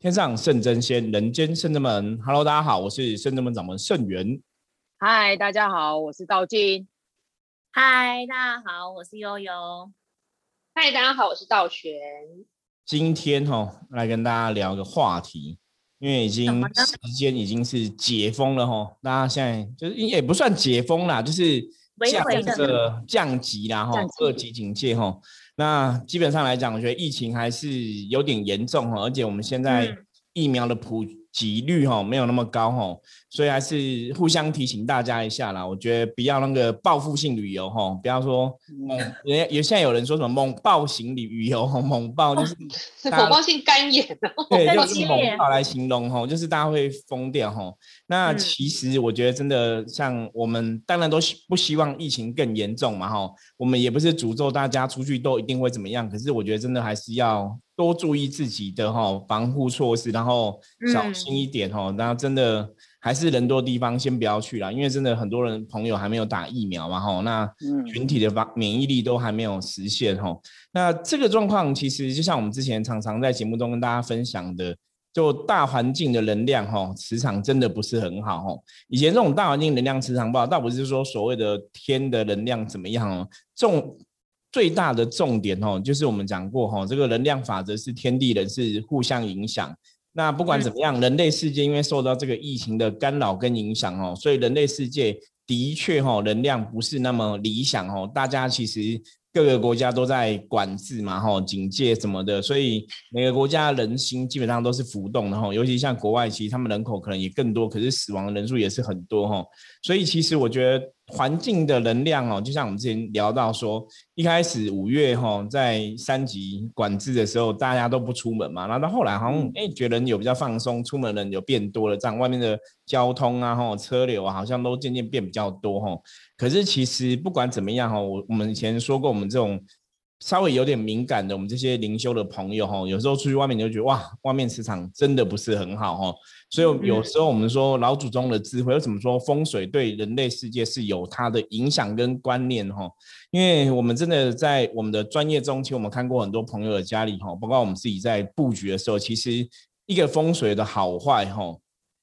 天上圣真仙，人间圣真门。Hello，大家好，我是圣真门掌门圣元。嗨，大家好，我是道静。嗨，大家好，我是悠悠。嗨，大家好，我是道玄。今天哈来跟大家聊个话题，因为已经时间已经是解封了哈，大家现在就是也不算解封啦，就是降个降级啦哈，二级警戒哈。那基本上来讲，我觉得疫情还是有点严重哈，而且我们现在疫苗的普。及率哈没有那么高哈，所以还是互相提醒大家一下啦。我觉得不要那个报复性旅游哈，不要说猛，也也现在有人说什么猛暴型旅旅游哈，猛暴就是火爆性肝炎对，就是猛暴来形容哈，就是大家会疯掉哈。那其实我觉得真的像我们当然都不希望疫情更严重嘛哈，我们也不是诅咒大家出去都一定会怎么样，可是我觉得真的还是要。多注意自己的哈防护措施，然后小心一点哈。那真的还是人多地方先不要去了，因为真的很多人朋友还没有打疫苗嘛吼。那群体的防免疫力都还没有实现吼。那这个状况其实就像我们之前常常在节目中跟大家分享的，就大环境的能量吼磁场真的不是很好吼。以前这种大环境能量磁场不好，倒不是说所谓的天的能量怎么样哦，重。最大的重点哦，就是我们讲过吼，这个能量法则是天地人是互相影响。那不管怎么样，人类世界因为受到这个疫情的干扰跟影响哦，所以人类世界的确哈能量不是那么理想哦。大家其实各个国家都在管制嘛哈，警戒什么的，所以每个国家人心基本上都是浮动的哈。尤其像国外，其实他们人口可能也更多，可是死亡人数也是很多哈。所以其实我觉得。环境的能量哦，就像我们之前聊到说，一开始五月哈在三级管制的时候，大家都不出门嘛，然后到后来好像哎觉得有比较放松，出门人有变多了，这样外面的交通啊哈车流啊好像都渐渐变比较多哈。可是其实不管怎么样哈，我我们以前说过，我们这种稍微有点敏感的，我们这些灵修的朋友哈，有时候出去外面你就觉得哇，外面磁场真的不是很好哈。所以有时候我们说老祖宗的智慧，又怎么说风水对人类世界是有它的影响跟观念哈？因为我们真的在我们的专业中，其实我们看过很多朋友的家里哈，包括我们自己在布局的时候，其实一个风水的好坏哈。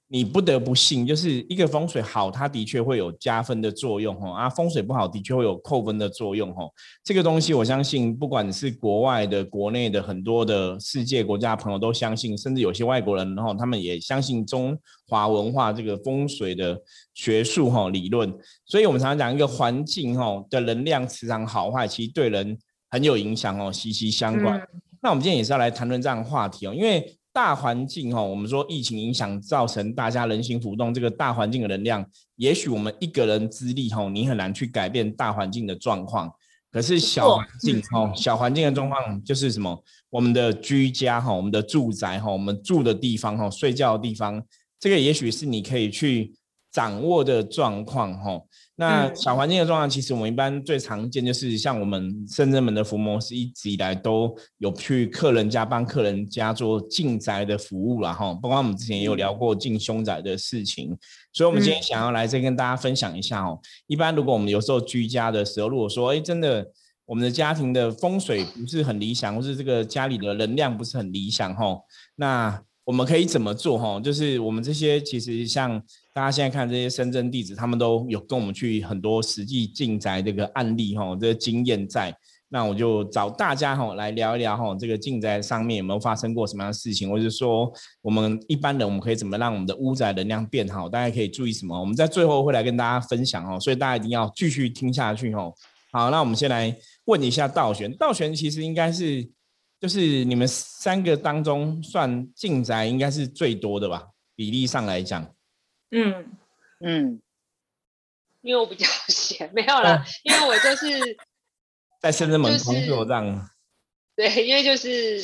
你不得不信，就是一个风水好，它的确会有加分的作用哈啊，风水不好的确会有扣分的作用哈。这个东西我相信，不管是国外的、国内的很多的世界国家朋友都相信，甚至有些外国人哈，他们也相信中华文化这个风水的学术哈理论。所以，我们常常讲一个环境哈的能量磁场好坏，其实对人很有影响哦，息息相关。那我们今天也是要来谈论这样的话题哦，因为。大环境哈，我们说疫情影响造成大家人心浮动，这个大环境的能量，也许我们一个人之力哈，你很难去改变大环境的状况。可是小环境 哈，小环境的状况就是什么？我们的居家哈，我们的住宅哈，我们住的地方哈，睡觉的地方，这个也许是你可以去掌握的状况哈。那小环境的状况，其实我们一般最常见就是像我们深圳门的服务模式，一直以来都有去客人家帮客人家做进宅的服务了哈。包括我们之前也有聊过进凶宅的事情，所以我们今天想要来再跟大家分享一下哦。一般如果我们有时候居家的时候，如果说哎真的我们的家庭的风水不是很理想，或是这个家里的能量不是很理想哈，那我们可以怎么做哈？就是我们这些其实像。大家现在看这些深圳弟子，他们都有跟我们去很多实际进宅这个案例哈，这个经验在。那我就找大家哈来聊一聊哈，这个进宅上面有没有发生过什么样的事情，或者说我们一般人我们可以怎么让我们的屋宅能量变好？大家可以注意什么？我们在最后会来跟大家分享哦，所以大家一定要继续听下去哦。好，那我们先来问一下道玄，道玄其实应该是就是你们三个当中算进宅应该是最多的吧，比例上来讲。嗯嗯，因为我比较 闲，没有了，因为我就是 在深圳门工作这样。对，因为就是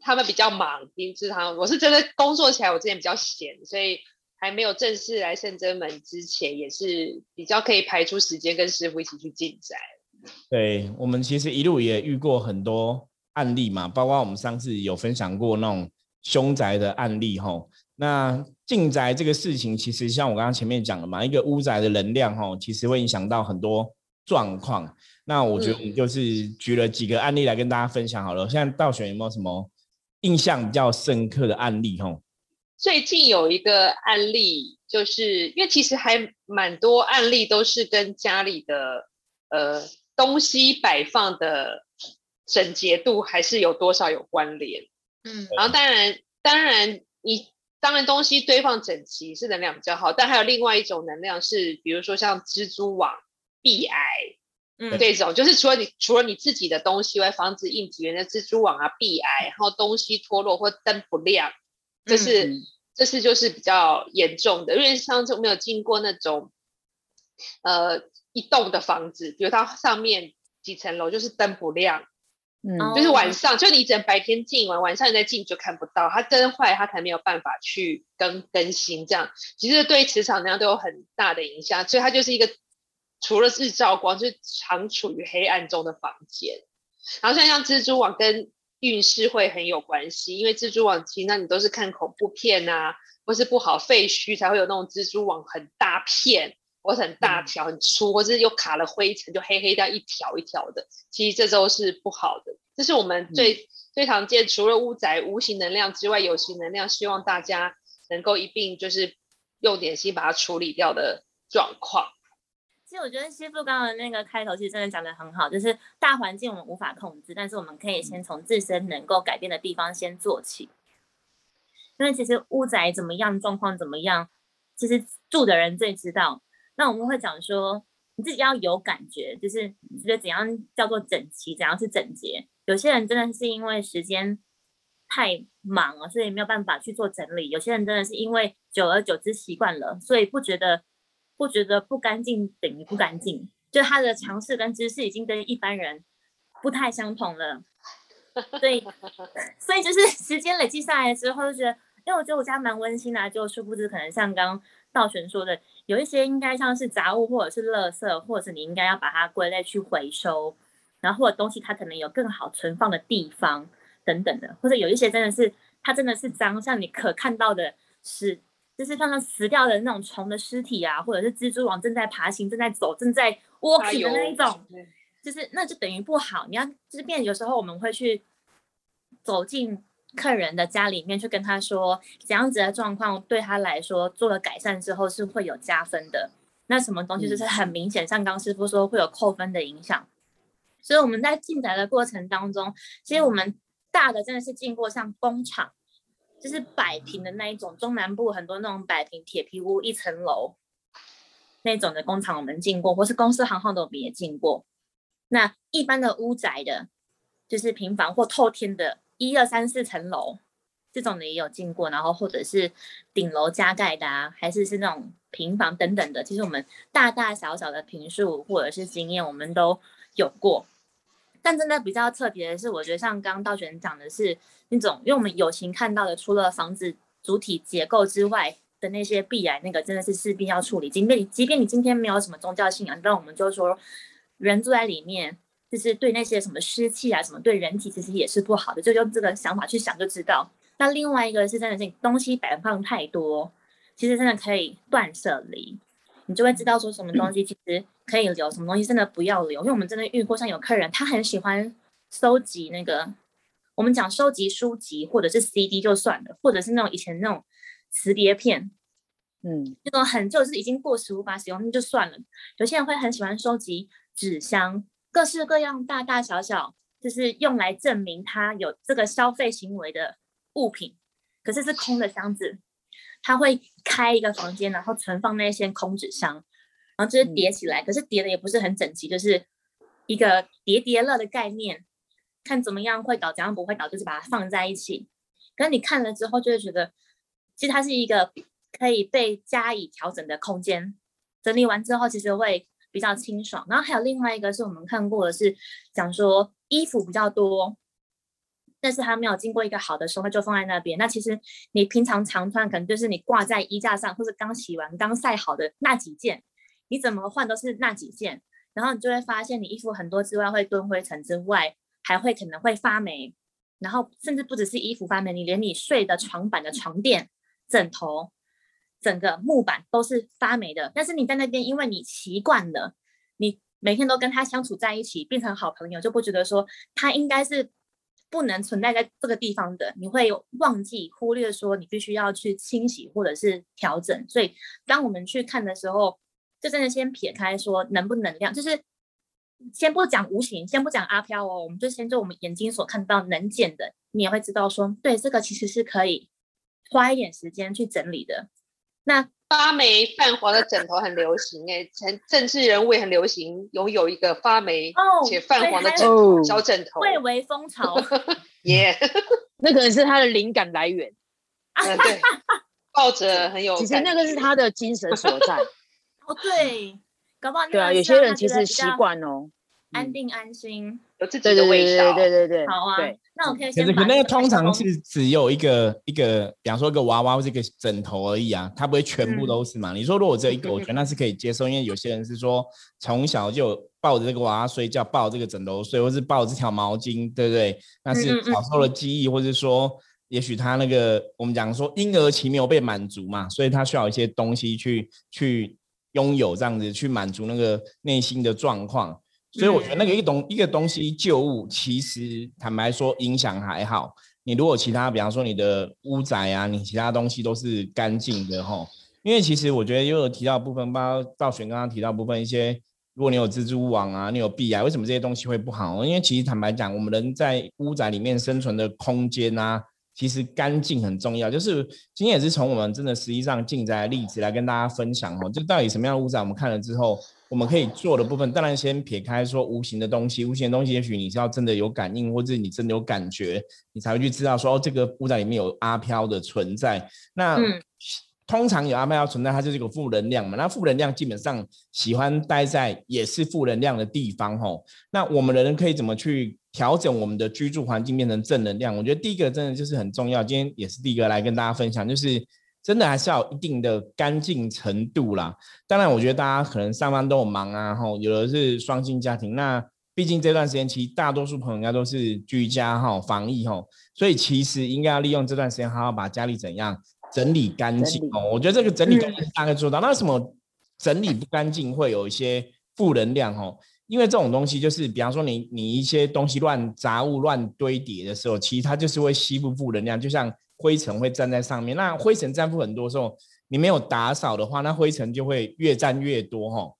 他们比较忙，平时他我是真的工作起来，我之前比较闲，所以还没有正式来深圳门之前，也是比较可以排出时间跟师傅一起去进宅。对我们其实一路也遇过很多案例嘛，包括我们上次有分享过那种凶宅的案例哈。那进宅这个事情，其实像我刚刚前面讲的嘛，一个屋宅的能量哈，其实会影响到很多状况。那我觉得我们就是举了几个案例来跟大家分享好了。现在倒选有没有什么印象比较深刻的案例？吼，最近有一个案例，就是因为其实还蛮多案例都是跟家里的呃东西摆放的整洁度还是有多少有关联。嗯，然后当然当然你当然东西堆放整齐是能量比较好，但还有另外一种能量是，比如说像蜘蛛网、壁癌。嗯，这种就是除了你除了你自己的东西外，防止应急源的蜘蛛网啊、壁癌，然后东西脱落或灯不亮，这是这是就是比较严重的。因为上次我们有经过那种呃一栋的房子，比如它上面几层楼就是灯不亮，嗯，就是晚上就你只能白天进完，晚上你再进就看不到，它灯坏，它才没有办法去更更新，这样其实对磁场那样都有很大的影响，所以它就是一个。除了日照光，就是常处于黑暗中的房间。然后像像蜘蛛网跟运势会很有关系，因为蜘蛛网其实那你都是看恐怖片啊，或是不好废墟才会有那种蜘蛛网很大片，或很大条很粗，或是又卡了灰尘就黑黑的一条一条的。其实这都是不好的。这是我们最最常见，除了屋宅无形能量之外，有形能量希望大家能够一并就是用点心把它处理掉的状况。其实我觉得师傅刚刚那个开头其实真的讲得很好，就是大环境我们无法控制，但是我们可以先从自身能够改变的地方先做起。因为其实屋宅怎么样，状况怎么样，其实住的人最知道。那我们会讲说，你自己要有感觉，就是觉得怎样叫做整齐，怎样是整洁。有些人真的是因为时间太忙了，所以没有办法去做整理；有些人真的是因为久而久之习惯了，所以不觉得。不觉得不干净等于不干净，就他的尝试跟知识已经跟一般人不太相同了，所以所以就是时间累积下来之后，就觉得，因为我觉得我家蛮温馨的，就殊不知可能像刚道玄说的，有一些应该像是杂物或者是垃圾，或者是你应该要把它归类去回收，然后或者东西它可能有更好存放的地方等等的，或者有一些真的是它真的是脏，像你可看到的是。就是像那死掉的那种虫的尸体啊，或者是蜘蛛网正在爬行、正在走、正在 walking 的那一种，就是那就等于不好。你要就是变，有时候我们会去走进客人的家里面去跟他说，怎样子的状况对他来说做了改善之后是会有加分的。那什么东西就是很明显，像刚师傅说会有扣分的影响。所以我们在进宅的过程当中，其实我们大的真的是进过像工厂。就是百平的那一种，中南部很多那种百平铁皮屋一层楼那种的工厂，我们进过，或是公司行号的我们也进过。那一般的屋宅的，就是平房或透天的，一二三四层楼这种的也有进过，然后或者是顶楼加盖的啊，还是是那种平房等等的，其实我们大大小小的平数或者是经验，我们都有过。但真的比较特别的是，我觉得像刚刚道玄讲的是那种，因为我们有形看到的，除了房子主体结构之外的那些必然，那个真的是势必要处理。即便即便你今天没有什么宗教信仰，但我们就说人住在里面，就是对那些什么湿气啊，什么对人体其实也是不好的。就用这个想法去想就知道。那另外一个是真的是东西摆放太多，其实真的可以断舍离。你就会知道说什么东西其实可以留，什么东西真的不要留。因为我们真的遇过，像有客人他很喜欢收集那个，我们讲收集书籍或者是 CD 就算了，或者是那种以前那种磁碟片，嗯，那种很就是已经过时无法使用那就算了。有些人会很喜欢收集纸箱，各式各样大大小小，就是用来证明他有这个消费行为的物品，可是是空的箱子。他会开一个房间，然后存放那些空纸箱，然后就是叠起来，可是叠的也不是很整齐，就是一个叠叠乐的概念，看怎么样会倒，怎样不会倒，就是把它放在一起。可是你看了之后，就会觉得其实它是一个可以被加以调整的空间。整理完之后，其实会比较清爽。然后还有另外一个是我们看过的是讲说衣服比较多。但是它没有经过一个好的收纳，就放在那边。那其实你平常常穿，可能就是你挂在衣架上，或者刚洗完、刚晒好的那几件，你怎么换都是那几件。然后你就会发现，你衣服很多之外会蹲灰尘之外，还会可能会发霉。然后甚至不只是衣服发霉，你连你睡的床板的床垫、枕头、整个木板都是发霉的。但是你在那边，因为你习惯了，你每天都跟他相处在一起，变成好朋友，就不觉得说他应该是。不能存在在这个地方的，你会忘记忽略说你必须要去清洗或者是调整。所以当我们去看的时候，就真的先撇开说能不能量，就是先不讲无形，先不讲阿飘哦，我们就先做我们眼睛所看到能见的，你也会知道说，对这个其实是可以花一点时间去整理的。那发霉泛黄的枕头很流行哎，政政治人物也很流行拥有一个发霉且泛黄的枕头小枕头，蔚为风潮。耶，那可能是他的灵感来源。嗯，对，抱着很有，其实那个是他的精神所在。哦，对，搞不好对啊，有些人其实习惯哦，安定安心。有自己的味道，对对对，好啊。对，那我可以先。可是那个通常是只有一个一个，比方说一个娃娃或者一个枕头而已啊，它不会全部都是嘛。你说如果只有一个，我觉得那是可以接受，因为有些人是说从小就抱着这个娃娃睡觉，抱这个枕头睡，或是抱这条毛巾，对不对？那是小时候的记忆，或者说也许他那个我们讲说婴儿期没有被满足嘛，所以他需要一些东西去去拥有这样子，去满足那个内心的状况。所以我觉得那个一东一个东西旧物，其实坦白说影响还好。你如果其他，比方说你的屋宅啊，你其他东西都是干净的吼。因为其实我觉得又有提到部分，包括赵璇刚刚提到部分一些，如果你有蜘蛛网啊，你有壁啊，为什么这些东西会不好？因为其实坦白讲，我们人在屋宅里面生存的空间啊，其实干净很重要。就是今天也是从我们真的实际上进宅的例子来跟大家分享哦，就到底什么样的屋宅，我们看了之后。我们可以做的部分，当然先撇开说无形的东西，无形的东西也许你是要真的有感应，或者你真的有感觉，你才会去知道说哦，这个屋仔里面有阿飘的存在。那通常有阿飘存在，它就是一个负能量嘛。那负能量基本上喜欢待在也是负能量的地方吼。那我们的人可以怎么去调整我们的居住环境变成正能量？我觉得第一个真的就是很重要。今天也是第一个来跟大家分享，就是。真的还是要有一定的干净程度啦。当然，我觉得大家可能上班都有忙啊，吼，有的是双薪家庭。那毕竟这段时间，其实大多数朋友应该都是居家哈，防疫哈，所以其实应该要利用这段时间，好好把家里怎样整理干净哦。我觉得这个整理干净大概做到。那什么整理不干净会有一些负能量哦？因为这种东西就是，比方说你你一些东西乱杂物乱堆叠的时候，其实它就是会吸附负能量，就像。灰尘会粘在上面，那灰尘粘附很多时候，你没有打扫的话，那灰尘就会越粘越多哈。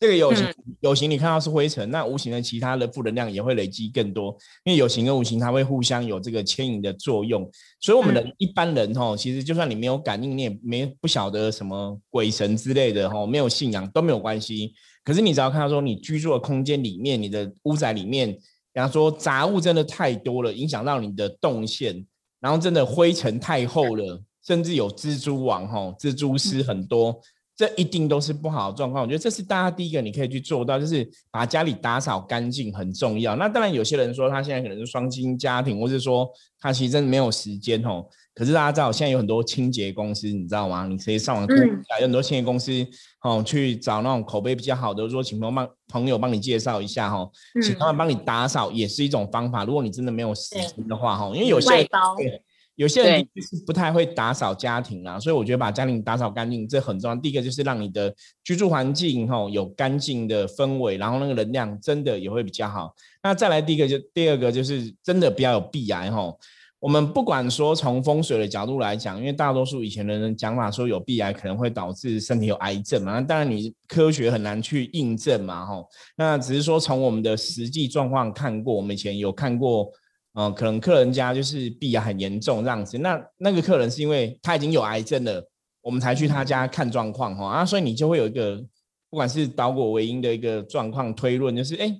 这个有形有形你看到是灰尘，那无形的其他的负能量也会累积更多，因为有形跟无形它会互相有这个牵引的作用。所以我们的一般人哈，其实就算你没有感应，你也没不晓得什么鬼神之类的哈，没有信仰都没有关系。可是你只要看到说你居住的空间里面，你的屋宅里面，比方说杂物真的太多了，影响到你的动线。然后真的灰尘太厚了，甚至有蜘蛛网哈，蜘蛛丝很多，这一定都是不好的状况。我觉得这是大家第一个你可以去做到，就是把家里打扫干净很重要。那当然有些人说他现在可能是双薪家庭，或是说他其实真的没有时间哦。可是大家知道现在有很多清洁公司，你知道吗？你可以上网看一下，有很多清洁公司哦，去找那种口碑比较好的，说请朋友帮朋友帮你介绍一下哈，请他们帮你打扫也是一种方法。如果你真的没有时间的话哈，因为有些对有些人就是不太会打扫家庭啦，所以我觉得把家庭打扫干净这很重要。第一个就是让你的居住环境哈有干净的氛围，然后那个能量真的也会比较好。那再来第一个就第二个就是真的不要有避癌哈。我们不管说从风水的角度来讲，因为大多数以前的人讲法说有壁癌可能会导致身体有癌症嘛，那当然你科学很难去印证嘛，吼。那只是说从我们的实际状况看过，我们以前有看过，嗯，可能客人家就是壁癌很严重这样子，那那个客人是因为他已经有癌症了，我们才去他家看状况，哈啊，所以你就会有一个不管是导果为因的一个状况推论，就是哎。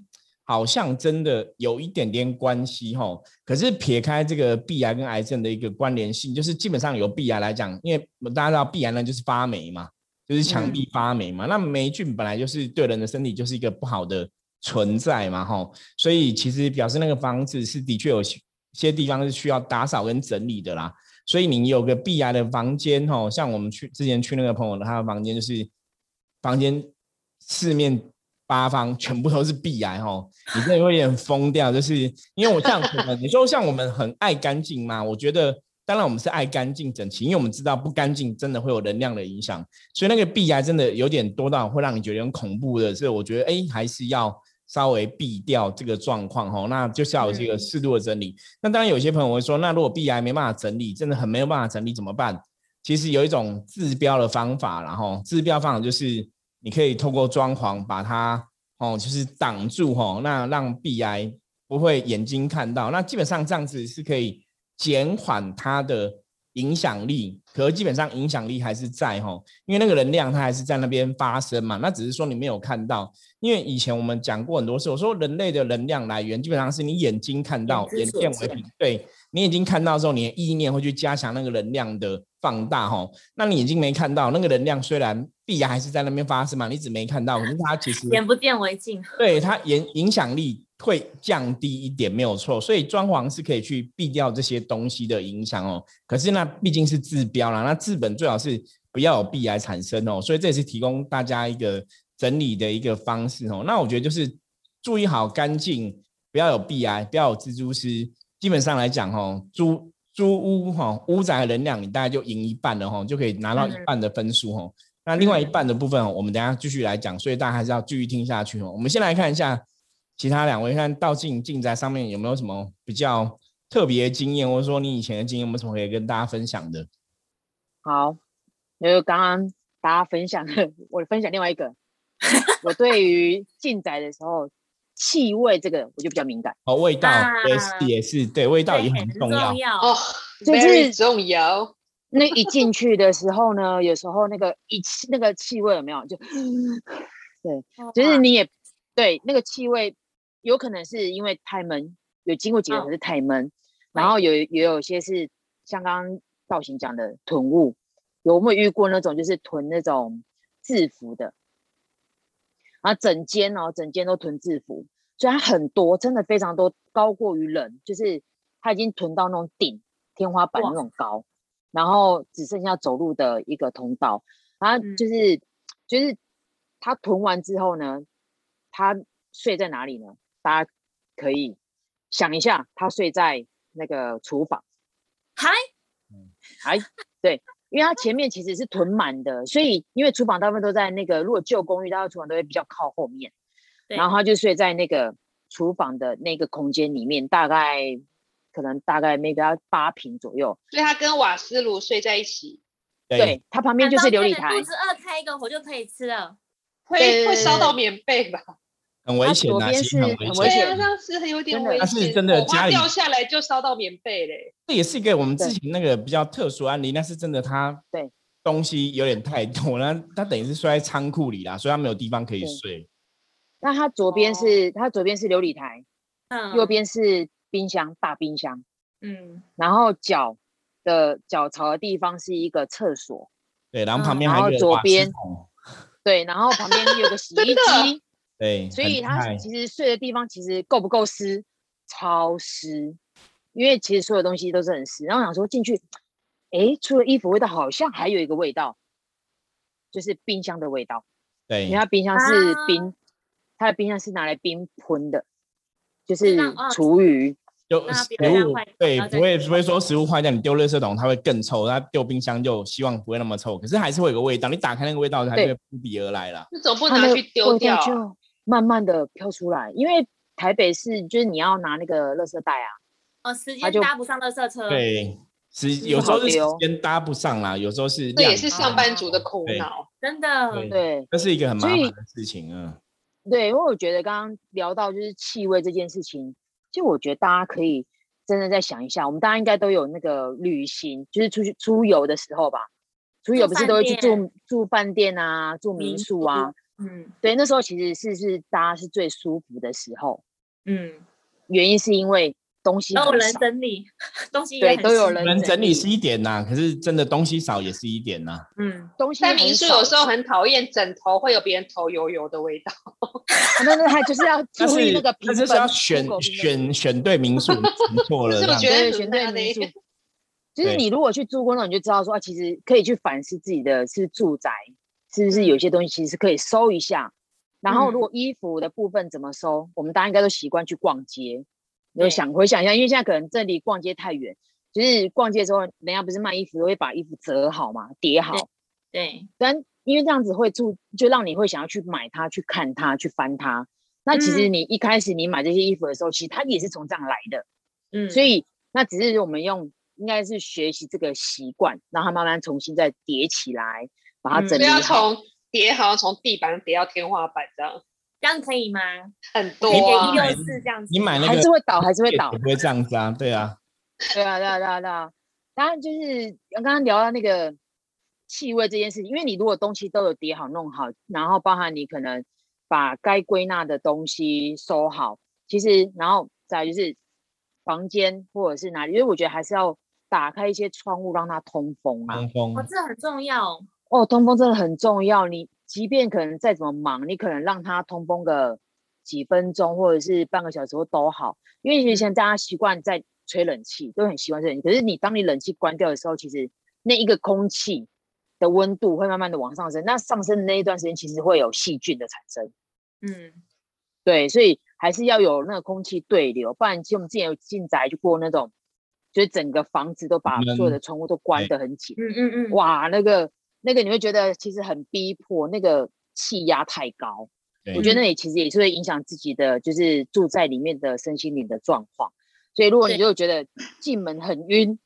好像真的有一点点关系哈，可是撇开这个鼻癌跟癌症的一个关联性，就是基本上有鼻癌来讲，因为大家知道鼻癌呢就是发霉嘛，就是墙壁发霉嘛，那霉菌本来就是对人的身体就是一个不好的存在嘛吼，所以其实表示那个房子是的确有些地方是需要打扫跟整理的啦，所以你有个壁癌的房间吼，像我们去之前去那个朋友的他的房间就是房间四面。八方全部都是壁癌吼，你真的会有点疯掉，就是因为我这样可能你说像我们很爱干净嘛，我觉得当然我们是爱干净整齐，因为我们知道不干净真的会有能量的影响，所以那个壁癌真的有点多到会让你觉得很恐怖的，所以我觉得哎还是要稍微避掉这个状况哈，那就是要有这个适度的整理。那当然有些朋友会说，那如果 B I 没办法整理，真的很没有办法整理怎么办？其实有一种治标的方法，然后治标方法就是你可以透过装潢把它哦，就是挡住哈，那让 B I 不会眼睛看到。那基本上这样子是可以减缓它的。影响力，可是基本上影响力还是在哈，因为那个能量它还是在那边发生嘛，那只是说你没有看到。因为以前我们讲过很多次，我说人类的能量来源基本上是你眼睛看到，眼见为凭，对你眼睛看到之后，你的意念会去加强那个能量的放大哈。那你眼睛没看到那个能量，虽然必然还是在那边发生嘛，你只没看到，可是它其实眼不见为净，对它影影响力。会降低一点没有错，所以装潢是可以去避掉这些东西的影响哦。可是那毕竟是治标啦，那治本最好是不要有弊癌产生哦。所以这也是提供大家一个整理的一个方式哦。那我觉得就是注意好干净，不要有弊癌，不要有蜘蛛丝。基本上来讲哦，租租屋哈，屋宅的能量你大概就赢一半了哈，就可以拿到一半的分数哈。那另外一半的部分，我们等下继续来讲，所以大家还是要继续听下去哦。我们先来看一下。其他两位看道静静在上面有没有什么比较特别经验，或者说你以前的经验有没有什么可以跟大家分享的？好，就刚刚大家分享的，我分享另外一个，我对于进宅的时候气味这个我就比较敏感。哦，味道也是也是对，味道也很重要哦，就是重要。那一进去的时候呢，有时候那个一气那个气味有没有？就 对，就是你也对那个气味。有可能是因为太闷，有经过几个可是太闷，然后有也有些是像刚刚造型讲的囤物，有没有遇过那种就是囤那种制服的，然后整间哦整间都囤制服，所以它很多，真的非常多，高过于人，就是它已经囤到那种顶天花板那种高，然后只剩下走路的一个通道，然后就是就是他囤完之后呢，他睡在哪里呢？大家可以想一下，他睡在那个厨房，还，还对，因为他前面其实是囤满的，所以因为厨房大部分都在那个，如果旧公寓，大家厨房都会比较靠后面，然后他就睡在那个厨房的那个空间里面，大概可能大概 maybe 要八平左右，所以他跟瓦斯炉睡在一起，对他旁边就是琉璃台，肚子饿开一个火就可以吃了，会会烧到棉被吧？很危险呐，其实很危险，那是很有点危险。但是真的家里掉下来就烧到棉被嘞。这也是一个我们之前那个比较特殊案例，那是真的，他对东西有点太多，那他等于是睡在仓库里啦，所以他没有地方可以睡。那他左边是他左边是琉璃台，嗯，右边是冰箱大冰箱，嗯，然后脚的脚槽的地方是一个厕所，对，然后旁边还有左边，对，然后旁边有个洗衣 机。对，所以他其实睡的地方其实够不够湿？超湿，因为其实所有东西都是很湿。然后想说进去，哎，除了衣服味道，好像还有一个味道，就是冰箱的味道。对，因为它冰箱是冰，它的冰箱是拿来冰喷的，就是厨余。就食物对，不会不会说食物坏掉，你丢垃圾桶它会更臭，它丢冰箱就希望不会那么臭，可是还是会有个味道，你打开那个味道它就会扑鼻而来了。那总不能去丢掉？慢慢的飘出来，因为台北市就是你要拿那个垃圾袋啊，哦，时间搭不上垃圾车，对，时有时候是时间搭不上啦，有时候是这也是上班族的苦恼，真的，对，这是一个很麻烦的事情啊。对，因为我觉得刚刚聊到就是气味这件事情，就我觉得大家可以真的再想一下，我们大家应该都有那个旅行，就是出去出游的时候吧，出游不是都会去住住饭店啊，住民宿啊。嗯，对，那时候其实是是大家是最舒服的时候。嗯，原因是因为东西都有人整理，东西对都有人人整理是一点呐，可是真的东西少也是一点呐。嗯，东西在民宿有时候很讨厌枕头会有别人头油油的味道。那那他就是要注意那个，他就是要 选选选对民宿，错了。是我觉得选对民宿，就是你如果去住过那，你就知道说，其实可以去反思自己的是住宅。是不是有些东西其实可以收一下？然后如果衣服的部分怎么收？我们大家应该都习惯去逛街，有想回想一下，因为现在可能这离逛街太远，就是逛街的时候，人家不是卖衣服都会把衣服折好嘛，叠好。对。但因为这样子会住，就让你会想要去买它、去看它、去翻它。那其实你一开始你买这些衣服的时候，其实它也是从这样来的。嗯，所以那只是我们用，应该是学习这个习惯，让它慢慢重新再叠起来，把它嗯整理不要好。从叠好像从地板叠到天花板这样，这样可以吗？很多啊一。六四这样子，你买那个还是会倒，还是会倒。不会这样子啊，对啊，对啊，对啊，对啊，对啊。当然就是刚刚聊到那个气味这件事情，因为你如果东西都有叠好弄好，然后包含你可能把该归纳的东西收好，其实然后再就是房间或者是哪里，因为我觉得还是要打开一些窗户让它通风啊。通风哦，这很重要。哦，通风真的很重要。你即便可能再怎么忙，你可能让它通风个几分钟或者是半个小时或都好，因为以前大家习惯在吹冷气，都很习惯吹冷气。可是你当你冷气关掉的时候，其实那一个空气的温度会慢慢的往上升，那上升的那一段时间，其实会有细菌的产生。嗯，对，所以还是要有那个空气对流，不然其实我们之前有进宅就过那种，就是整个房子都把所有的窗户都关对得很紧。嗯嗯嗯，哇，那个那个你会觉得其实很逼迫，那个气压太高，我觉得那里其实也是会影响自己的，就是住在里面的身心灵的状况。所以如果你就觉得进门很晕，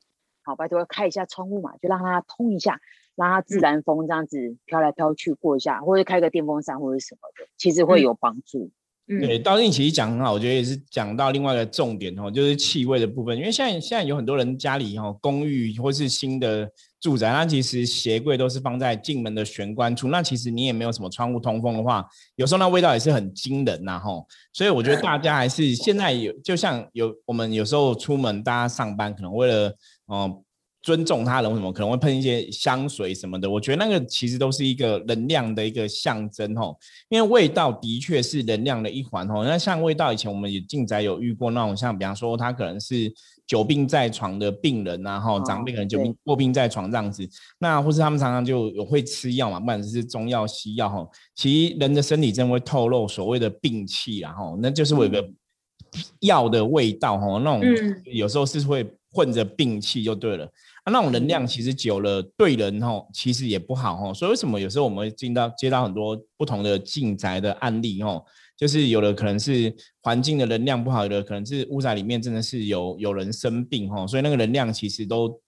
好，拜托开一下窗户嘛，就让它通一下，让它自嗯然风这样子飘来飘去过一下，或者开个电风扇或者什么的，其实会嗯有帮助。嗯对，道静其实讲很好，我觉得也是讲到另外一个重点哦，就是气味的部分。因为现在现在有很多人家里哦，公寓或是新的住宅，那其实鞋柜都是放在进门的玄关处，那其实你也没有什么窗户通风的话，有时候那味道也是很惊人呐吼。所以我觉得大家还是现在有，就像有我们有时候出门，大家上班可能为了哦。尊重他人，为什么可能会喷一些香水什么的？我觉得那个其实都是一个能量的一个象征吼。因为味道的确是能量的一环哦。那像味道，以前我们也进宅有遇过那种，像比方说他可能是久病在床的病人啊，哈、长辈可能久病卧病在床这样子，那或是他们常常就有会吃药嘛，不管是中药西药哈，其实人的身体真的会透露所谓的病气然后，那就是我有个药的味道哈，那种嗯有时候是会混着病气就对了。啊，那种能量其实久了对人吼，其实也不好吼。所以为什么有时候我们会进到接到很多不同的进宅的案例吼，就是有的可能是环境的能量不好，有的可能是屋宅里面真的是有有人生病吼，所以那个能量其实都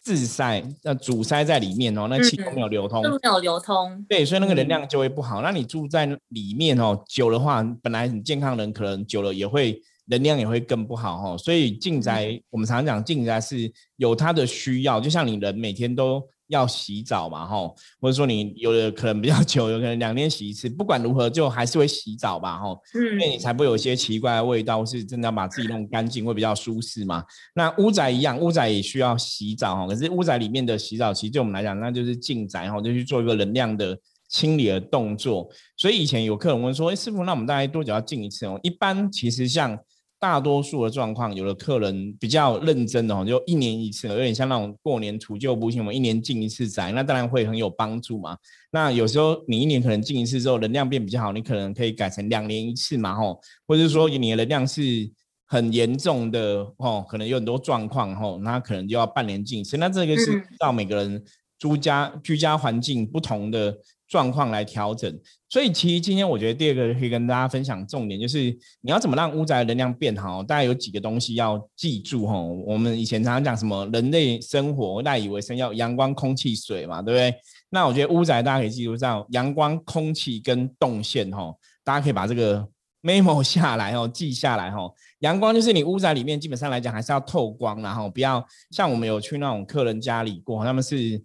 自塞呃阻塞在里面哦，那气都没有流通。都没有流通。对，所以那个能嗯量就会不好。那你住在里面哦，久的话，本来很健康的人，可能久了也会能量也会更不好哈、哦。所以进宅，我们常常讲进宅是有它的需要，就像你人每天都要洗澡嘛哈、或者说你有的可能比较久，有可能两天洗一次，不管如何就还是会洗澡吧哈、因为你嗯，才不会有一些奇怪的味道，是真的要把自己弄干净，会比较舒适嘛。那屋宅一样，屋宅也需要洗澡哈，可是屋宅里面的洗澡，其实对我们来讲，那就是进宅哈，就去做一个能量的清理的动作。所以以前有客人问说：“哎，师傅，那我们大概多久要进一次哦？”一般其实像大多数的状况，有的客人比较认真的哦，就一年一次，有点像那种过年除旧布新，我们一年进一次宅，那当然会很有帮助嘛。那有时候你一年可能进一次之后，能量变比较好，你可能可以改成两年一次嘛，吼，或者是说你的能量是很严重的，吼，可能有很多状况，吼，那可能就要半年进一次。那这个是嗯到每个人住家居家环境不同的状况来调整。所以其实今天我觉得第二个可以跟大家分享重点，就是你要怎么让屋宅的能量变好，大概有几个东西要记住哈。我们以前常常讲什么人类生活赖以为生要阳光、空气、水嘛，对不对？那我觉得屋宅大家可以记住到阳光、空气跟动线哈，大家可以把这个 memo 下来哦，记下来哈。阳光就是你屋宅里面基本上来讲还是要透光，然后不要像我们有去那种客人家里过，他们是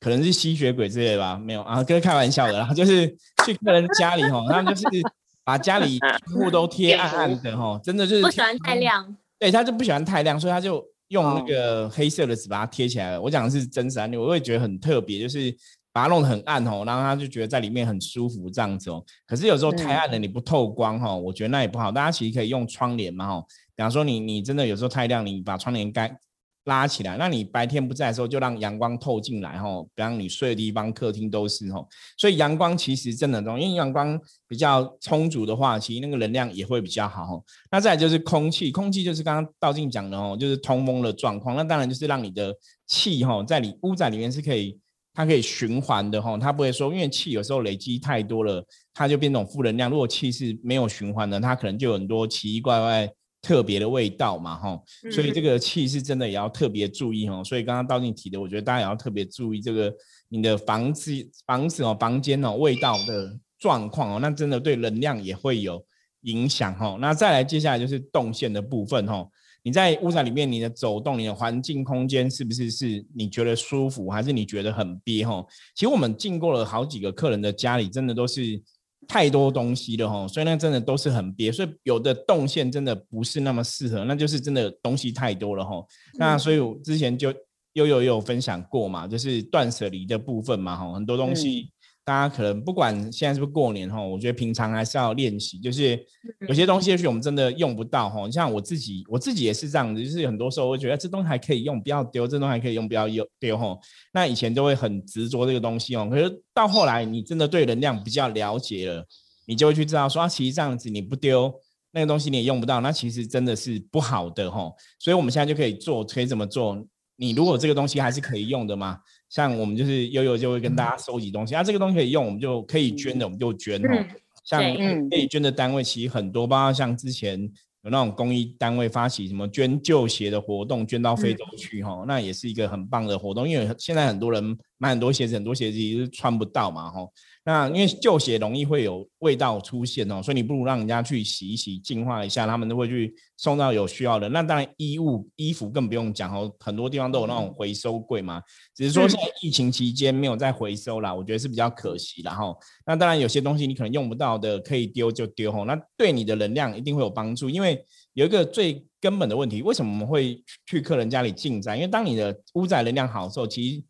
可能是吸血鬼之类的吧，没有啊，跟开玩笑的，然 后就是去客人家里哈，他们就是把家里 全部都贴暗暗的哈，真的就是不喜欢太亮。对，他就不喜欢太亮，所以他就用那哦个黑色的纸把它贴起来了。我讲的是真实案例，我会觉得很特别，就是把它弄得很暗哦，然后他就觉得在里面很舒服这样子哦。可是有时候太暗了，你不透光哈、哦，我觉得那也不好。大家其实可以用窗帘嘛哈、哦，比方说你你真的有时候太亮，你把窗帘盖拉起来，那你白天不在的时候就让阳光透进来吼、比方你睡的地方、客厅都是吼、所以阳光其实真的重要，因为阳光比较充足的话，其实那个能量也会比较好、那再来就是空气，空气就是刚刚道静讲的哦，就是通风的状况。那当然就是让你的气哈、哦，在你屋宅里面是可以它可以循环的哈，它不会说因为气有时候累积太多了，它就变种负能量。如果气是没有循环的，它可能就有很多奇奇怪怪特别的味道嘛哈。所以这个气是真的也要特别注意哦。所以刚刚道静提的，我觉得大家也要特别注意这个你的房子房子哦房间哦味道的状况哦，那真的对能量也会有影响哦。那再来接下来就是动线的部分哦。你在屋子里面，你的走动，你的环境空间是不是是你觉得舒服，还是你觉得很憋？吼，其实我们进过了好几个客人的家里，真的都是太多东西了，哈，所以那真的都是很憋。所以有的动线真的不是那么适合，那就是真的东西太多了，哈。那所以我之前就悠悠有分享过嘛，就是断舍离的部分嘛，哈，很多东西。大家可能不管现在是不是过年哈，我觉得平常还是要练习，就是有些东西也许我们真的用不到哈。像我自己，我自己也是这样子，就是很多时候我觉得这东西还可以用，不要丢；这东西还可以用，不要丢丢哈。那以前都会很执着这个东西哦，可是到后来你真的对能量比较了解了，你就会去知道说，啊，其实这样子你不丢那个东西你也用不到，那其实真的是不好的哈。所以我们现在就可以做，可以怎么做？你如果这个东西还是可以用的嘛？像我们就是悠悠就会跟大家收集东西，啊，这个东西可以用，我们就可以捐的，我们就捐哦。像可以捐的单位其实很多，包括像之前有那种公益单位发起什么捐旧鞋的活动，捐到非洲去哈，那也是一个很棒的活动，因为现在很多人买很多鞋子，很多鞋子其实穿不到嘛哈。那因为旧鞋容易会有味道出现哦，所以你不如让人家去洗一洗、净化一下，他们都会去送到有需要的。那当然衣物、衣服更不用讲哦，很多地方都有那种回收柜嘛。只是说现在疫情期间没有再回收啦，我觉得是比较可惜啦哈。那当然有些东西你可能用不到的，可以丢就丢哈。那对你的能量一定会有帮助，因为有一个最根本的问题，为什么我们会去客人家里进宅？因为当你的屋宅能量好的时候，其实。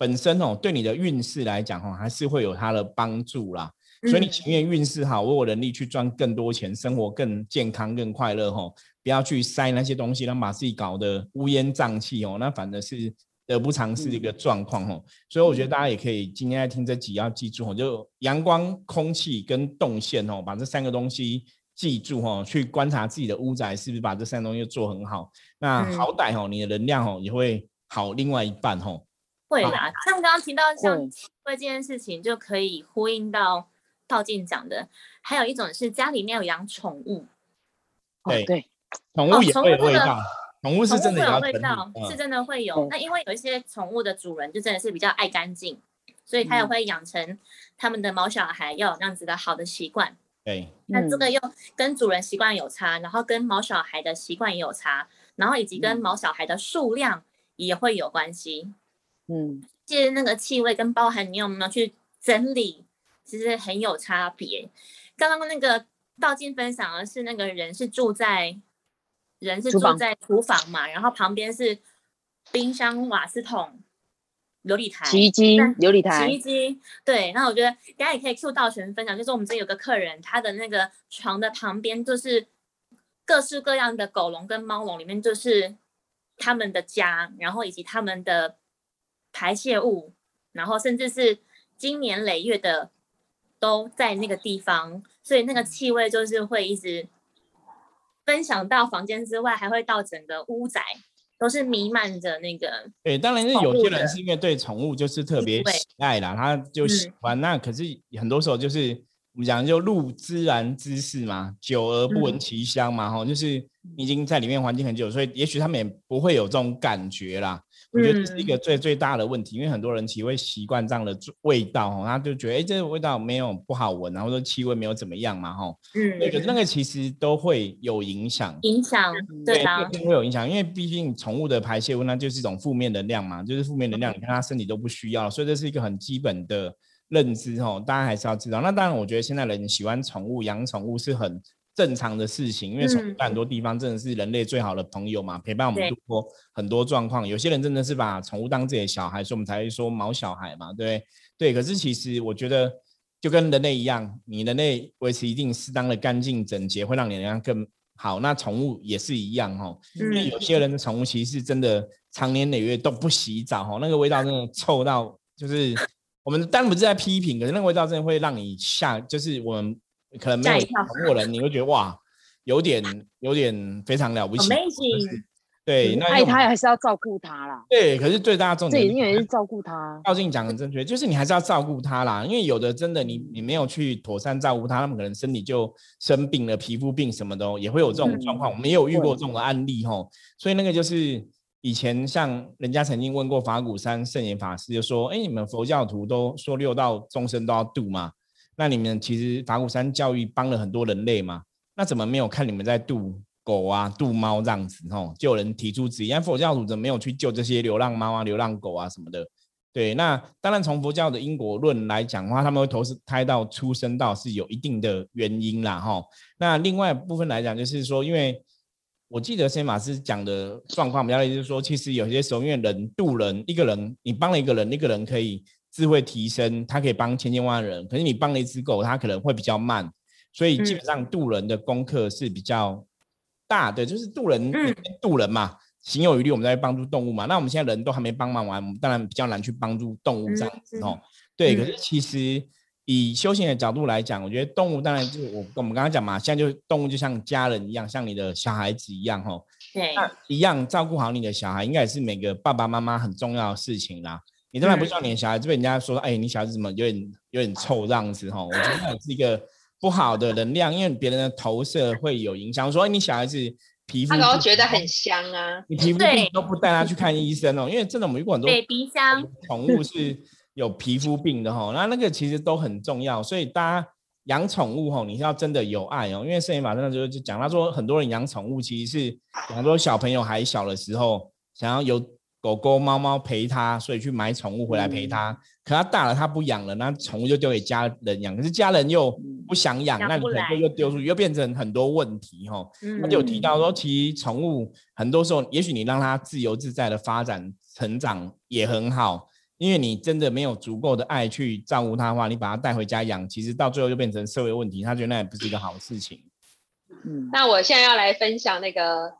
本身哦，对你的运势来讲哦，还是会有它的帮助啦。所以你情愿运势好，我有能力去赚更多钱，生活更健康、更快乐吼，不要去塞那些东西，让把自己搞得乌烟瘴气哦，那反而是得不偿失的一个状况吼。所以我觉得大家也可以今天在听这集要记住哦，就阳光、空气跟动线哦，把这三个东西记住哦，去观察自己的屋宅是不是把这三个东西做很好。那好歹哦，你的能量哦也会好另外一半吼。会啦，像刚刚提到像会这件事情，就可以呼应到道静讲的。还有一种是家里面有养宠物，对对，宠物也会有味道，宠物是真的有味道，是真的会有。那因为有一些宠物的主人就真的是比较爱干净，所以他也会养成他们的毛小孩要有那样子的好的习惯。对，那这个又跟主人习惯有差，然后跟毛小孩的习惯也有差，然后以及跟毛小孩的数量也会有关系。嗯，其实那个气味跟包含你有没有去整理，其实很有差别。刚刚那个道静分享的是那个人是住在人是住在厨房嘛，然后旁边是冰箱、瓦斯桶、琉璃台、洗衣机、琉璃台、洗衣机。对，那我觉得大家也可以 Q 道全分享，就是我们这有个客人，他的那个床的旁边就是各式各样的狗笼跟猫笼，里面就是他们的家，然后以及他们的。排泄物，然后甚至是经年累月的都在那个地方，所以那个气味就是会一直分享到房间之外，还会到整个屋宅，都是弥漫着那个。对，当然是有些人是因为对宠物就是特别喜爱啦，他就喜欢。那可是很多时候就是我们讲就入自然之事嘛，久而不闻其香嘛，哈，就是已经在里面环境很久，所以也许他们也不会有这种感觉啦。我觉得这是一个最最大的问题，因为很多人其实会习惯这样的味道，哦，他就觉得哎，这个味道没有不好闻，然后说气味没有怎么样嘛，哈，嗯，那个那个其实都会有影响，影响，对啊，会有影响，因为毕竟宠物的排泄物那就是一种负面能量嘛，就是负面能量，你看它身体都不需要，所以这是一个很基本的认知，哦，大家还是要知道。那当然，我觉得现在人喜欢宠物、养宠物是很。正常的事情，因为宠物在很多地方真的是人类最好的朋友嘛，陪伴我们度过很多状况。有些人真的是把宠物当自己的小孩，所以我们才会说毛小孩嘛，对对？可是其实我觉得，就跟人类一样，你人类维持一定适当的干净整洁，会让你能量更好。那宠物也是一样哈，因为有些人的宠物其实是真的长年累月都不洗澡哈，那个味道真的臭到，就是我们当然不是在批评，可是那个味道真的会让你下，就是我们。可能没有宠物人，你会觉得哇，有点有点非常了不起。对，那爱他还是要照顾他啦。对，可是最大重点，这因为是照顾他。赵静讲的正确，就是你还是要照顾他啦。因为有的真的你你没有去妥善照顾他，他们可能身体就生病了，皮肤病什么的也会有这种状况。我们也有遇过这种的案例吼，所以那个就是以前像人家曾经问过法鼓山圣严法师，就说：哎，你们佛教徒都说六道众生都要度嘛？那你们其实法鼓山教育帮了很多人类嘛？那怎么没有看你们在度？狗啊，渡猫这样子吼，就有人提出质疑，佛教徒怎么没有去救这些流浪猫啊、流浪狗啊什么的？对，那当然从佛教的因果论来讲的话，他们会投胎到出生道是有一定的原因啦吼。那另外部分来讲，就是说，因为我记得先马师讲的状况比较类似，就是说，其实有些时候因为人渡人，一个人你帮了一个人，那个人可以智慧提升，它可以帮千千万万人，可是你帮了一只狗，它可能会比较慢，所以基本上渡人的功课是比较。大的就是渡人，渡人嘛，行有余力，我们在帮助动物嘛。那我们现在人都还没帮忙完，我们当然比较难去帮助动物这样子哦。对，可是其实以修行的角度来讲，我觉得动物当然就我我们刚刚讲嘛，现在就动物就像家人一样，像你的小孩子一样哦。对，一样照顾好你的小孩，应该也是每个爸爸妈妈很重要的事情啦。你当然不希望你的小孩子被人家说，哎，你小孩子怎么有点有点臭这样子哈？我觉得那也是一个。不好的能量，因为别人的投射会有影响。说，哎，你小孩子皮肤，他都觉得很香啊。你皮肤病都不带他去看医生哦，因为真的我们遇过很多鼻香宠物是有皮肤病的哈。那那个其实都很重要，所以大家养宠物吼，你是要真的有爱哦。因为摄影法真的就就讲，他说很多人养宠物其实是很多小朋友还小的时候想要有。狗狗、猫猫陪他，所以去买宠物回来陪他。可他大了，他不养了，那宠物就丢给家人养。可是家人又不想养，那你可能又丢出去，又变成很多问题哈。他就有提到说，其实宠物很多时候，也许你让它自由自在的发展成长也很好，因为你真的没有足够的爱去照顾它的话，你把它带回家养，其实到最后就变成社会问题。他觉得那也不是一个好事情。嗯，那我现在要来分享那个。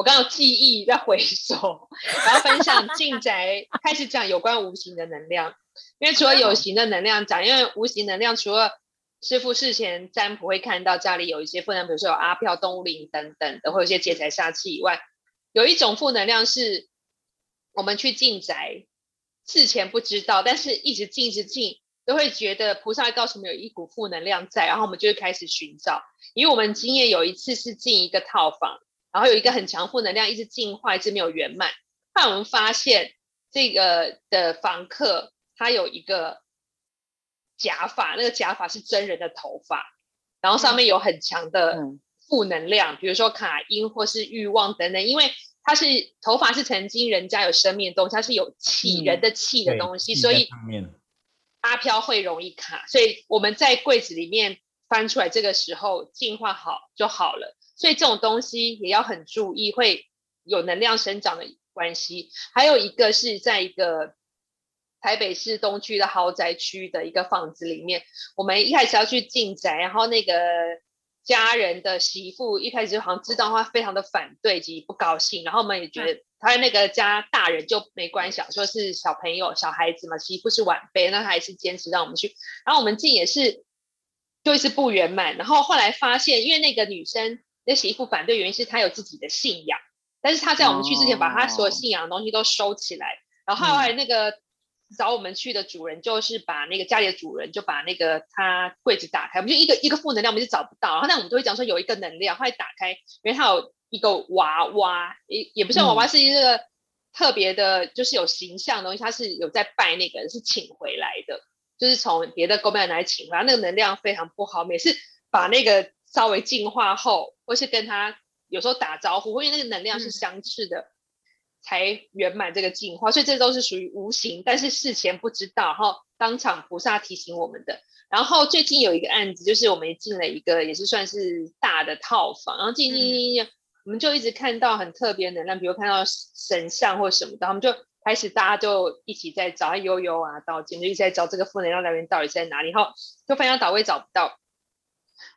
我刚刚记忆在回首，然后分享进宅开始讲有关无形的能量，因为除了有形的能量讲，因为无形能量除了师傅事前占卜会看到家里有一些负能量，比如说有阿飘、动物灵等等的，或有一些劫财煞气以外，有一种负能量是我们去进宅事前不知道，但是一直进一直进，都会觉得菩萨告诉我们有一股负能量在，然后我们就会开始寻找，因为我们经验有一次是进一个套房。然后有一个很强负能量，一直进化，一直没有圆满。后来我们发现，这个的房客他有一个假发，那个假发是真人的头发，然后上面有很强的负能量，比如说卡因或是欲望等等。因为它是头发是曾经人家有生命的东西，它是有气人的气的东西，所以阿飘会容易卡。所以我们在柜子里面翻出来，这个时候净化好就好了。所以这种东西也要很注意，会有能量生长的关系。还有一个是在一个台北市东区的豪宅区的一个房子里面，我们一开始要去进宅，然后那个家人的媳妇一开始就好像知道话，非常的反对及不高兴。然后我们也觉得他那个家大人就没关系，说是小朋友、小孩子嘛，媳妇是晚辈，那还是坚持让我们去。然后我们进也是就是不圆满。然后后来发现，因为那个女生。那媳妇反对原因是她有自己的信仰，但是她在我们去之前把她所有信仰的东西都收起来，然后后来那个找我们去的主人就是把那个家里的主人就把那个他柜子打开，我们就一个一个负能量我们就找不到，然后那我们都会讲说有一个能量，后来打开，因为他有一个娃娃，也也不是娃娃，是一个特别的，就是有形象的东西，他是有在拜那个人是请回来的，就是从别的宫庙来请回来，那个能量非常不好，每次把那个。稍微净化后，或是跟他有时候打招呼，因为那个能量是相斥的，才圆满这个进化。所以这都是属于无形，但是事前不知道，然后，当场菩萨提醒我们的。然后最近有一个案子，就是我们进了一个也是算是大的套房，然后进进进进，我们就一直看到很特别能量，比如看到神像或什么的，我们就开始大家就一起在找悠悠啊，道就一直在找这个负能量来源到底在哪里，然后就发现导位找不到。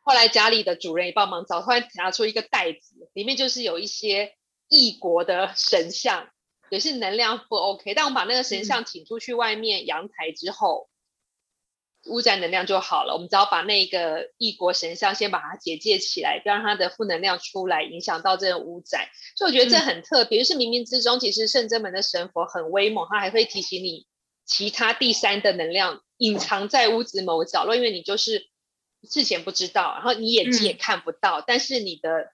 后来家里的主人也帮忙找，突然拿出一个袋子，里面就是有一些异国的神像，也是能量不 OK。但我们把那个神像请出去外面阳台之后，乌宅能量就好了。我们只要把那个异国神像先把它结界起来，不要让它的负能量出来，影响到这个屋宅。所以我觉得这很特别，就是冥冥之中，其实圣真门的神佛很威猛，他还会提醒你其他第三的能量隐藏在屋子某角落，因为你就是事前不知道，然后你眼睛也看不到，但是你的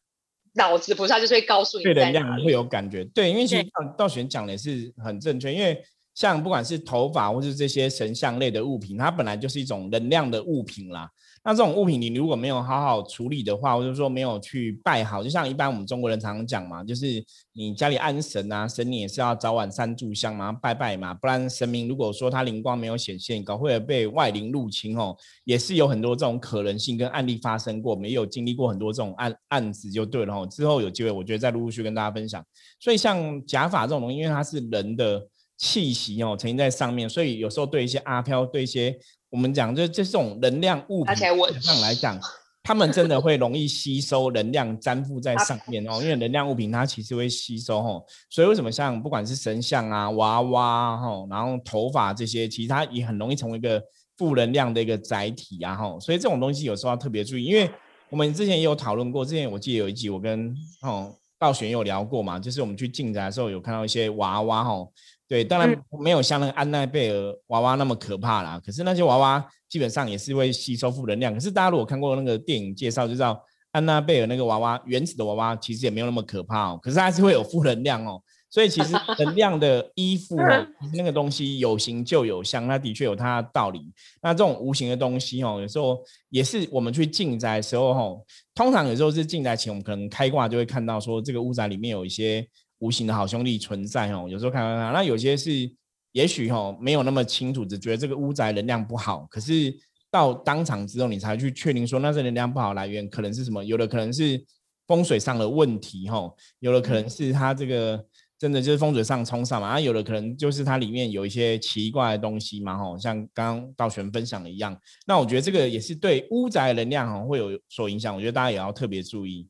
脑子菩萨就是会告诉你，对能量会有感觉。对，因为其实道玄讲的是很正确，因为。像不管是头发或是这些神像类的物品，它本来就是一种能量的物品啦。那这种物品你如果没有好好处理的话，或者说没有去拜好，就像一般我们中国人常常讲嘛，就是你家里安神啊，神你也是要早晚三炷香嘛，拜拜嘛，不然神明如果说他灵光没有显现，搞会被外灵入侵哦，也是有很多这种可能性跟案例发生过，没有经历过很多这种案案子就对了哦。之后有机会，我觉得再陆陆续跟大家分享。所以像假发这种东西，因为它是人的。气息哦，沉浸在上面，所以有时候对一些阿飘，对一些我们讲，就这种能量物品上来讲，他们真的会容易吸收能量，粘附在上 面哦。因为能量物品它其实会吸收哦，所以为什么像不管是神像啊、娃娃哈，然后头发这些，其实它也很容易成为一个负能量的一个载体啊哈。所以这种东西有时候要特别注意，因为我们之前也有讨论过，之前我记得有一集我跟哦道玄有聊过嘛，就是我们去进宅的时候有看到一些娃娃哈。对，当然没有像那个安娜贝尔娃娃那么可怕啦。可是那些娃娃基本上也是会吸收负能量。可是大家如果看过那个电影介绍，就知道安娜贝尔那个娃娃原始的娃娃其实也没有那么可怕哦。可是它还是会有负能量哦。所以其实能 量的依附哦，那个东西有形就有相，它的确有它的道理。那这种无形的东西哦，有时候也是我们去进宅的时候哦，通常有时候是进宅前，我们可能开挂就会看到说这个屋宅里面有一些。无形的好兄弟存在哦，有时候看看看，那有些是也许哦没有那么清楚，只觉得这个屋宅能量不好，可是到当场之后，你才去确定说那是能量不好来源可能是什么？有的可能是风水上的问题哦，有的可能是他这个真的就是风水上冲上嘛，啊，有的可能就是它里面有一些奇怪的东西嘛吼，像刚刚道玄分享的一样，那我觉得这个也是对屋宅能量哈会有所影响，我觉得大家也要特别注意。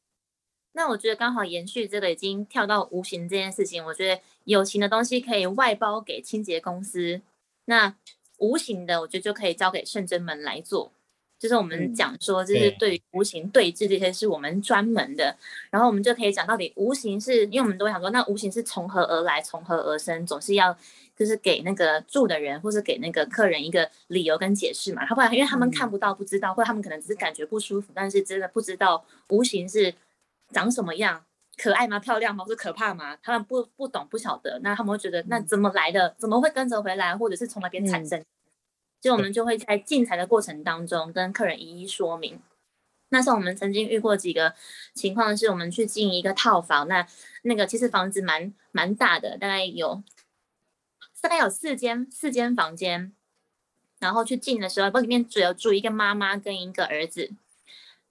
那我觉得刚好延续这个已经跳到无形这件事情，我觉得有形的东西可以外包给清洁公司，那无形的我觉得就可以交给圣真门来做。就是我们讲说，就是对于无形对峙这些是我们专门的，然后我们就可以讲到底无形是因为我们都会想说，那无形是从何而来，从何而生，总是要就是给那个住的人或是给那个客人一个理由跟解释嘛。他不然因为他们看不到不知道，或者他们可能只是感觉不舒服，但是真的不知道无形是。长什么样？可爱吗？漂亮吗？是可怕吗？他们不不懂不晓得，那他们会觉得那怎么来的？怎么会跟着回来？或者是从哪边产生？就我们就会在进财的过程当中跟客人一一说明。那像我们曾经遇过几个情况，是我们去进一个套房，那那个其实房子蛮蛮大的，大概有大概有四间四间房间，然后去进的时候，里面只有住一个妈妈跟一个儿子。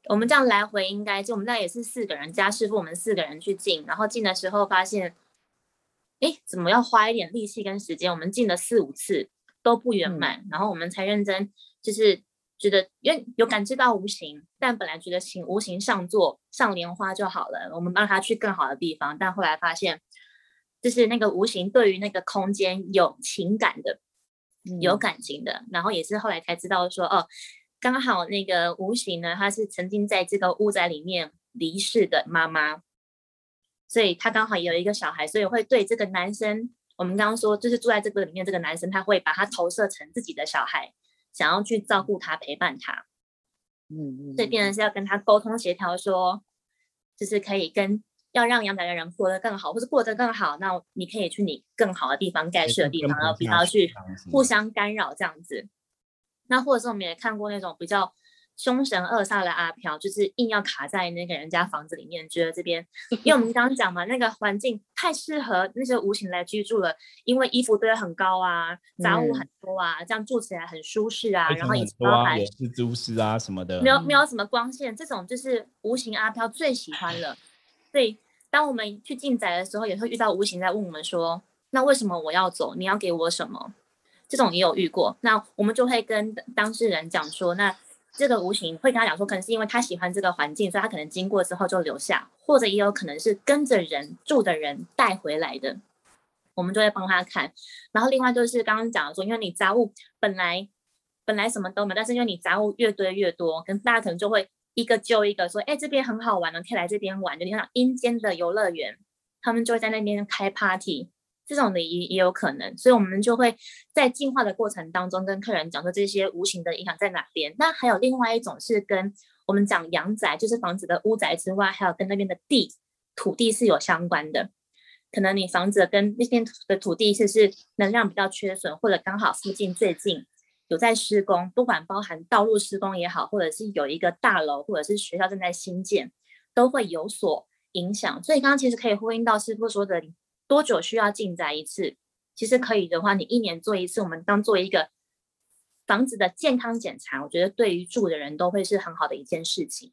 我们这样来回应该就我们那也是四个人加师傅，我们四个人去进，然后进的时候发现，哎，怎么要花一点力气跟时间？我们进了四五次都不圆满，然后我们才认真，就是觉得因为有感知到无形，但本来觉得请无形上座上莲花就好了，我们帮他去更好的地方，但后来发现，就是那个无形对于那个空间有情感的，有感情的，然后也是后来才知道说哦。刚好那个无形呢，他是曾经在这个屋宅里面离世的妈妈，所以他刚好有一个小孩，所以会对这个男生，我们刚刚说就是住在这个里面这个男生，他会把他投射成自己的小孩，想要去照顾他、陪伴他。嗯嗯。所以变成是要跟他沟通协调，说就是可以跟要让阳台的人过得更好，或者过得更好，那你可以去你更好的地方盖世的地方，然后不要去互相干扰这样子。那或者是我们也看过那种比较凶神恶煞的阿飘，就是硬要卡在那个人家房子里面，觉得这边，因为我们刚刚讲嘛，那个环境太适合那些无形来居住了，因为衣服堆得很高啊，杂物很多啊，这样住起来很舒适啊，然后以前还是蛛丝啊什么的，没有没有什么光线，这种就是无形阿飘最喜欢了。所以当我们去进宅的时候，也会遇到无形在问我们说，那为什么我要走？你要给我什么？这种也有遇过，那我们就会跟当事人讲说，那这个无形会跟他讲说，可能是因为他喜欢这个环境，所以他可能经过之后就留下，或者也有可能是跟着人住的人带回来的，我们就会帮他看。然后另外就是刚刚讲的说，因为你杂物本来本来什么都没，但是因为你杂物越堆越多，跟大家可能就会一个揪一个说，哎，这边很好玩的，可以来这边玩。就你看阴间的游乐园，他们就会在那边开 party，这种的也也有可能。所以我们就会在进化的过程当中跟客人讲说这些无形的影响在哪边。那还有另外一种是跟我们讲阳宅，就是房子的屋宅之外，还有跟那边的地土地是有相关的。可能你房子跟那边的土地是是能量比较缺损，或者刚好附近最近有在施工，不管包含道路施工也好，或者是有一个大楼或者是学校正在新建，都会有所影响。所以刚刚其实可以呼应到师傅说的，多久需要进宅一次？其实可以的话，你一年做一次，我们当做一个房子的健康检查，我觉得对于住的人都会是很好的一件事情。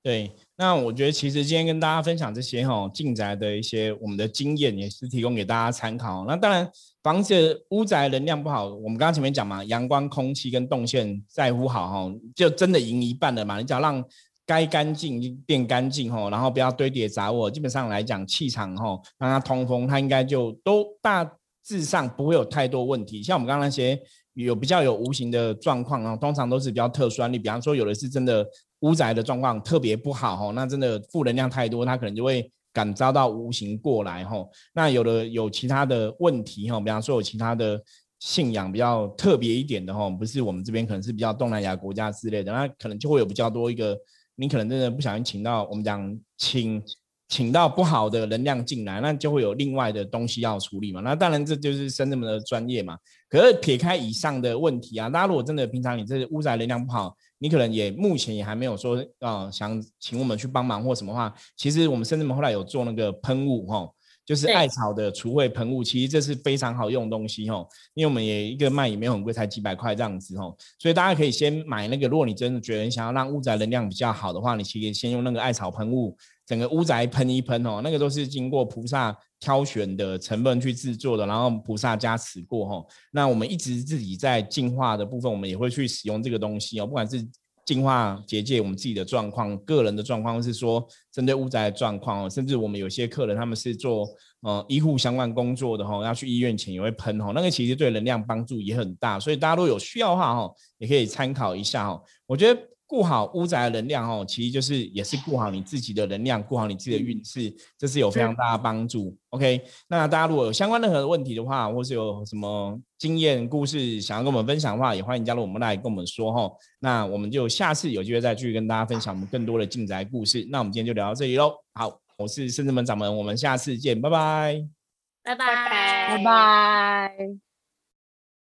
对，那我觉得其实今天跟大家分享这些哈进宅的一些我们的经验，也是提供给大家参考。那当然，房子屋宅能量不好，我们刚刚前面讲嘛，阳光、空气跟动线在乎好哈，就真的赢一半了嘛。你只要让该干净就变干净吼，然后不要堆叠杂物，基本上来讲气场哈，让它通风，它应该就都大致上不会有太多问题。像我们刚刚那些有比较有无形的状况啊，通常都是比较特殊案例，比方说有的是真的。屋宅的状况特别不好哈，那真的负能量太多，它可能就会感召到无形过来哈。那有的有其他的问题哈，比方说有其他的信仰比较特别一点的哈，不是我们这边可能是比较东南亚国家之类的，那可能就会有比较多一个，你可能真的不小心请到我们讲请请到不好的能量进来，那就会有另外的东西要处理嘛。那当然这就是深圳门的专业嘛。可是撇开以上的问题啊，大家如果真的平常你这屋宅能量不好，你可能也目前也还没有说啊，想请我们去帮忙或什么话，其实我们甚至们后来有做那个喷雾哈，就是艾草的除秽喷雾，其实这是非常好用的东西哈，因为我们也一个卖也没有很贵，才几百块这样子哈，所以大家可以先买那个，如果你真的觉得你想要让屋宅能量比较好的话，你其实先用那个艾草喷雾，整个屋宅喷一喷哦，那个都是经过菩萨挑选的成分去制作的，然后菩萨加持过哈，那我们一直自己在净化的部分，我们也会去使用这个东西哦，不管是。净化结界，我们自己的状况、个人的状况，或是说针对屋宅的状况，甚至我们有些客人他们是做呃医护相关工作的吼，要去医院前也会喷吼，那个其实对能量帮助也很大，所以大家如果有需要的话吼，也可以参考一下吼，我觉得。顾好屋宅的能量哦，其实就是也是顾好你自己的能量，顾好你自己的运势，这是有非常大的帮助。OK，那大家如果有相关任何问题的话，或是有什么经验故事想要跟我们分享的话，也欢迎加入我们来跟我们说哈。那我们就下次有机会再继续跟大家分享我们更多的进宅故事。那我们今天就聊到这里喽。好，我是圣智门掌门，我们下次见，拜拜，拜拜，拜拜。